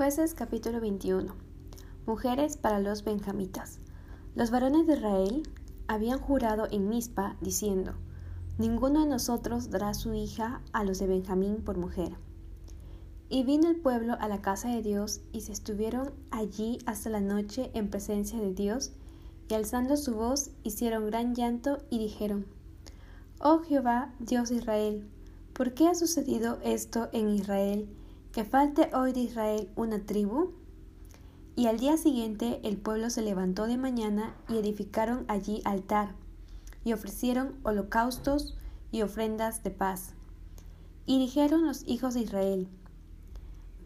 Jueces capítulo 21. Mujeres para los benjamitas. Los varones de Israel habían jurado en Mizpa, diciendo, Ninguno de nosotros dará su hija a los de Benjamín por mujer. Y vino el pueblo a la casa de Dios y se estuvieron allí hasta la noche en presencia de Dios, y alzando su voz hicieron gran llanto y dijeron, Oh Jehová, Dios de Israel, ¿por qué ha sucedido esto en Israel? Que falte hoy de Israel una tribu? Y al día siguiente el pueblo se levantó de mañana y edificaron allí altar, y ofrecieron holocaustos y ofrendas de paz. Y dijeron los hijos de Israel,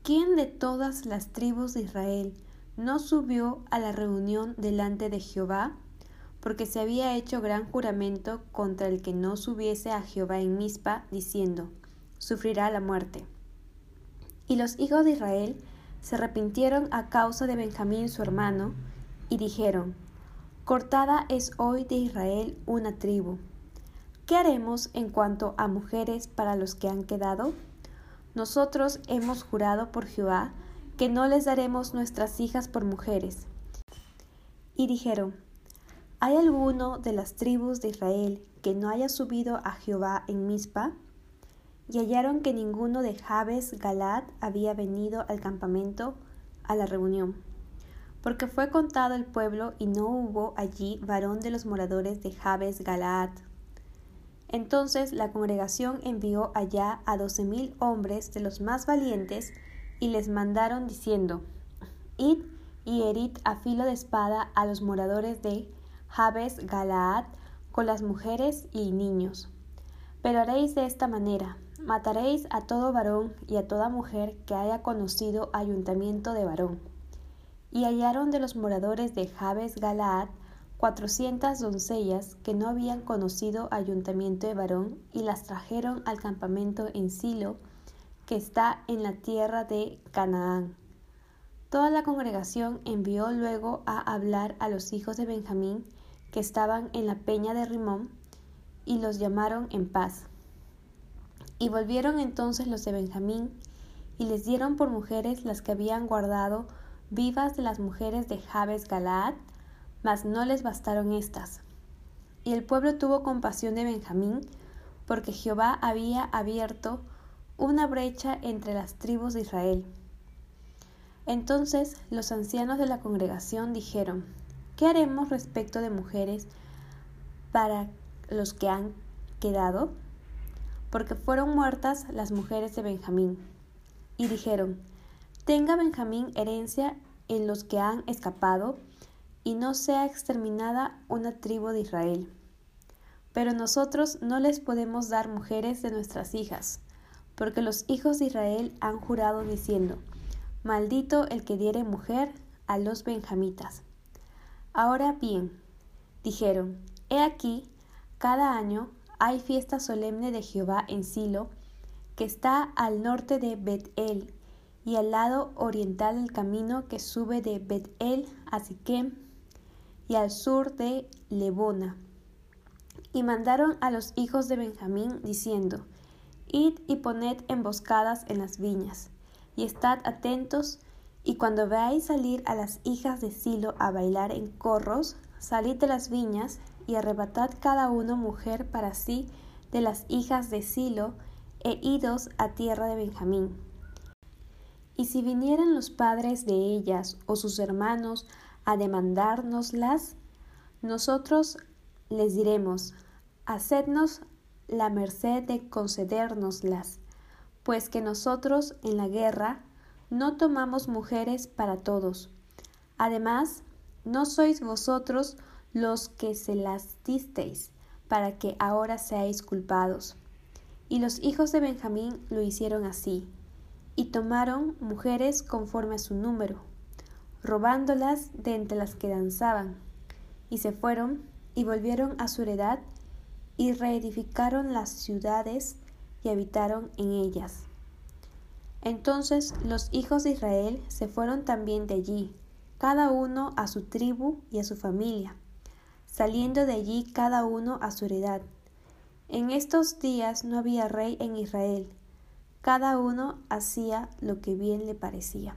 ¿quién de todas las tribus de Israel no subió a la reunión delante de Jehová? Porque se había hecho gran juramento contra el que no subiese a Jehová en Mizpa, diciendo, sufrirá la muerte. Y los hijos de Israel se arrepintieron a causa de Benjamín su hermano, y dijeron, Cortada es hoy de Israel una tribu. ¿Qué haremos en cuanto a mujeres para los que han quedado? Nosotros hemos jurado por Jehová que no les daremos nuestras hijas por mujeres. Y dijeron, ¿hay alguno de las tribus de Israel que no haya subido a Jehová en Mizpa? Y hallaron que ninguno de Jabes Galad había venido al campamento a la reunión, porque fue contado el pueblo y no hubo allí varón de los moradores de Jabes Galaad. Entonces la congregación envió allá a doce mil hombres de los más valientes y les mandaron diciendo, Id y herid a filo de espada a los moradores de Jabes Galaad con las mujeres y niños. Pero haréis de esta manera, Mataréis a todo varón y a toda mujer que haya conocido ayuntamiento de varón. Y hallaron de los moradores de Jabes Galaad cuatrocientas doncellas que no habían conocido ayuntamiento de varón y las trajeron al campamento en Silo, que está en la tierra de Canaán. Toda la congregación envió luego a hablar a los hijos de Benjamín que estaban en la peña de Rimón y los llamaron en paz. Y volvieron entonces los de Benjamín, y les dieron por mujeres las que habían guardado vivas de las mujeres de Jabes Galaad, mas no les bastaron estas. Y el pueblo tuvo compasión de Benjamín, porque Jehová había abierto una brecha entre las tribus de Israel. Entonces los ancianos de la congregación dijeron, ¿qué haremos respecto de mujeres para los que han quedado? Porque fueron muertas las mujeres de Benjamín. Y dijeron, tenga Benjamín herencia en los que han escapado, y no sea exterminada una tribu de Israel. Pero nosotros no les podemos dar mujeres de nuestras hijas, porque los hijos de Israel han jurado diciendo, Maldito el que diere mujer a los benjamitas. Ahora bien, dijeron, He aquí, cada año hay fiesta solemne de Jehová en Silo, que está al norte de Bet-El y al lado oriental del camino que sube de Bet-El a Siquem y al sur de Lebona. Y mandaron a los hijos de Benjamín diciendo, Id y poned emboscadas en las viñas, y estad atentos, y cuando veáis salir a las hijas de Silo a bailar en corros, salid de las viñas y arrebatad cada uno mujer para sí de las hijas de Silo, e idos a tierra de Benjamín. Y si vinieran los padres de ellas o sus hermanos a demandárnoslas, nosotros les diremos, hacednos la merced de concedérnoslas, pues que nosotros en la guerra no tomamos mujeres para todos. Además, no sois vosotros los que se las disteis, para que ahora seáis culpados. Y los hijos de Benjamín lo hicieron así, y tomaron mujeres conforme a su número, robándolas de entre las que danzaban, y se fueron y volvieron a su heredad, y reedificaron las ciudades y habitaron en ellas. Entonces los hijos de Israel se fueron también de allí, cada uno a su tribu y a su familia saliendo de allí cada uno a su heredad. En estos días no había rey en Israel, cada uno hacía lo que bien le parecía.